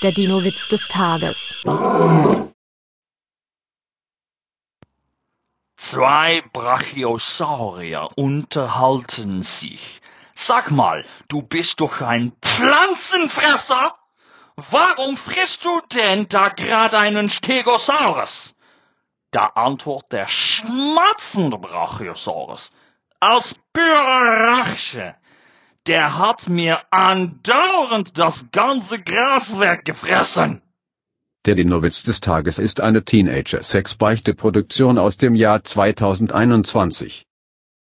Der Dino-Witz des Tages. Zwei Brachiosaurier unterhalten sich. Sag mal, du bist doch ein Pflanzenfresser? Warum frisst du denn da gerade einen Stegosaurus? Da antwortet der schmatzende Brachiosaurus. Als pure Rache. Der hat mir andauernd das ganze Gras weggefressen. Der Dinowitz des Tages ist eine Teenager-Sex-Beichte-Produktion aus dem Jahr 2021.